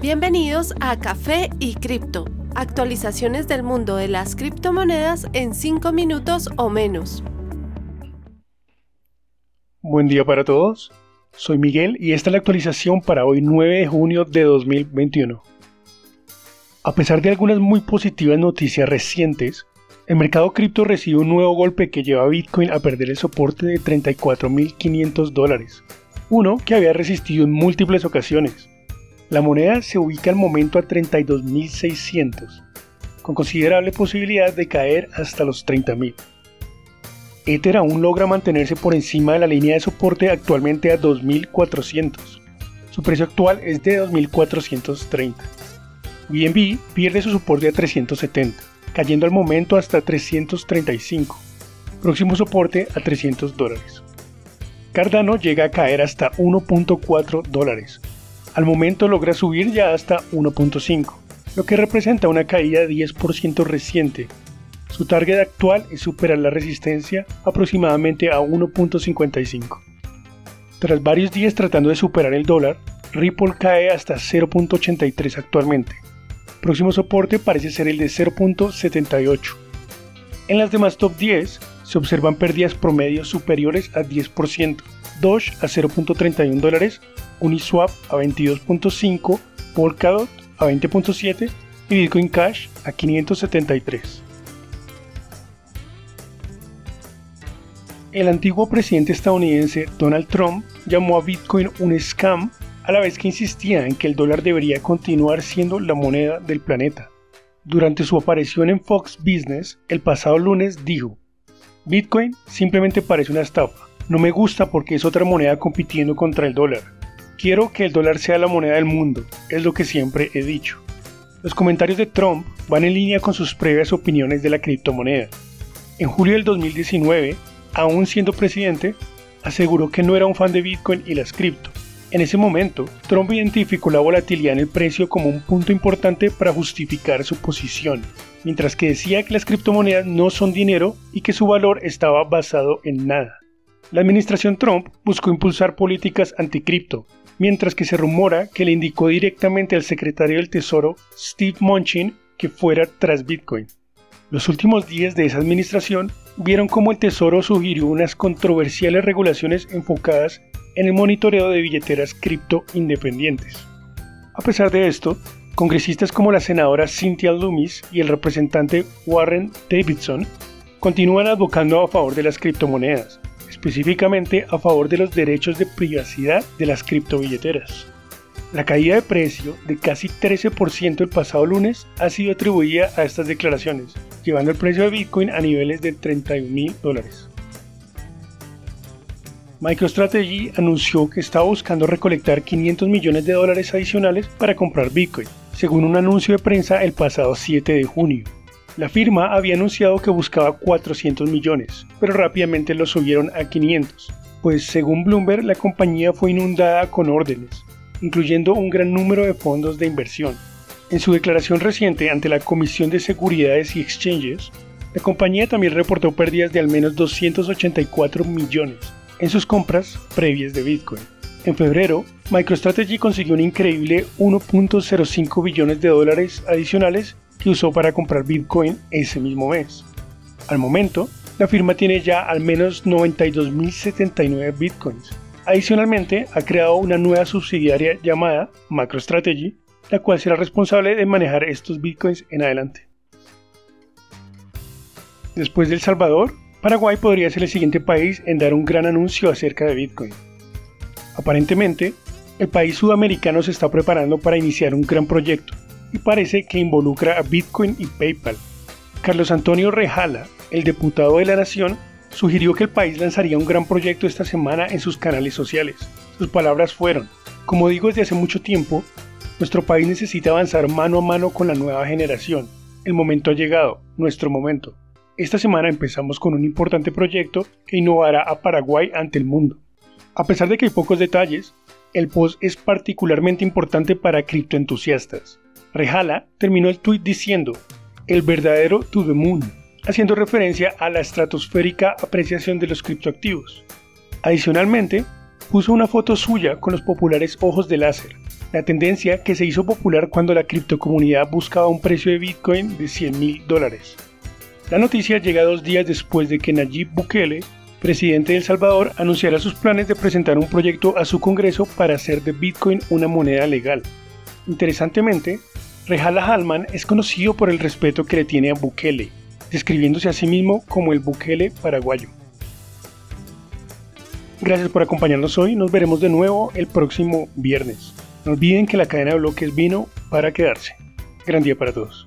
Bienvenidos a Café y Cripto, actualizaciones del mundo de las criptomonedas en 5 minutos o menos. Buen día para todos, soy Miguel y esta es la actualización para hoy 9 de junio de 2021. A pesar de algunas muy positivas noticias recientes, el mercado cripto recibe un nuevo golpe que lleva a Bitcoin a perder el soporte de 34.500 dólares, uno que había resistido en múltiples ocasiones. La moneda se ubica al momento a 32.600, con considerable posibilidad de caer hasta los 30.000. Ether aún logra mantenerse por encima de la línea de soporte actualmente a 2.400. Su precio actual es de 2.430. BNB pierde su soporte a 370, cayendo al momento hasta 335. Próximo soporte a 300 dólares. Cardano llega a caer hasta 1.4 dólares, al momento logra subir ya hasta 1.5, lo que representa una caída de 10% reciente. Su target actual es superar la resistencia aproximadamente a 1.55. Tras varios días tratando de superar el dólar, Ripple cae hasta 0.83 actualmente. Próximo soporte parece ser el de 0.78. En las demás top 10 se observan pérdidas promedios superiores a 10%, Doge a 0.31 dólares Uniswap a 22.5, Polkadot a 20.7 y Bitcoin Cash a 573. El antiguo presidente estadounidense Donald Trump llamó a Bitcoin un scam a la vez que insistía en que el dólar debería continuar siendo la moneda del planeta. Durante su aparición en Fox Business el pasado lunes dijo, Bitcoin simplemente parece una estafa, no me gusta porque es otra moneda compitiendo contra el dólar Quiero que el dólar sea la moneda del mundo, es lo que siempre he dicho. Los comentarios de Trump van en línea con sus previas opiniones de la criptomoneda. En julio del 2019, aún siendo presidente, aseguró que no era un fan de Bitcoin y las cripto. En ese momento, Trump identificó la volatilidad en el precio como un punto importante para justificar su posición, mientras que decía que las criptomonedas no son dinero y que su valor estaba basado en nada. La administración Trump buscó impulsar políticas anticripto, mientras que se rumora que le indicó directamente al secretario del Tesoro, Steve Munchin, que fuera tras Bitcoin. Los últimos días de esa administración vieron cómo el Tesoro sugirió unas controversiales regulaciones enfocadas en el monitoreo de billeteras cripto independientes. A pesar de esto, congresistas como la senadora Cynthia Loomis y el representante Warren Davidson continúan advocando a favor de las criptomonedas, específicamente a favor de los derechos de privacidad de las criptobilleteras. La caída de precio de casi 13% el pasado lunes ha sido atribuida a estas declaraciones, llevando el precio de Bitcoin a niveles de 31 mil dólares. MicroStrategy anunció que estaba buscando recolectar 500 millones de dólares adicionales para comprar Bitcoin, según un anuncio de prensa el pasado 7 de junio. La firma había anunciado que buscaba 400 millones, pero rápidamente lo subieron a 500, pues según Bloomberg la compañía fue inundada con órdenes, incluyendo un gran número de fondos de inversión. En su declaración reciente ante la Comisión de Seguridades y Exchanges, la compañía también reportó pérdidas de al menos 284 millones en sus compras previas de Bitcoin. En febrero, MicroStrategy consiguió un increíble 1.05 billones de dólares adicionales que usó para comprar Bitcoin ese mismo mes. Al momento, la firma tiene ya al menos 92.079 Bitcoins. Adicionalmente, ha creado una nueva subsidiaria llamada MacroStrategy, la cual será responsable de manejar estos Bitcoins en adelante. Después de El Salvador, Paraguay podría ser el siguiente país en dar un gran anuncio acerca de Bitcoin. Aparentemente, el país sudamericano se está preparando para iniciar un gran proyecto, y parece que involucra a Bitcoin y PayPal. Carlos Antonio Rejala, el diputado de la Nación, sugirió que el país lanzaría un gran proyecto esta semana en sus canales sociales. Sus palabras fueron, como digo desde hace mucho tiempo, nuestro país necesita avanzar mano a mano con la nueva generación. El momento ha llegado, nuestro momento. Esta semana empezamos con un importante proyecto que innovará a Paraguay ante el mundo. A pesar de que hay pocos detalles, el post es particularmente importante para criptoentusiastas. Rejala terminó el tuit diciendo, el verdadero to the moon, haciendo referencia a la estratosférica apreciación de los criptoactivos. Adicionalmente, puso una foto suya con los populares ojos de láser, la tendencia que se hizo popular cuando la criptocomunidad buscaba un precio de Bitcoin de 100 mil dólares. La noticia llega dos días después de que Nayib Bukele, presidente de El Salvador, anunciara sus planes de presentar un proyecto a su Congreso para hacer de Bitcoin una moneda legal. Interesantemente, Rejala Halman es conocido por el respeto que le tiene a Bukele, describiéndose a sí mismo como el Bukele paraguayo. Gracias por acompañarnos hoy, nos veremos de nuevo el próximo viernes. No olviden que la cadena de bloques vino para quedarse. Gran día para todos.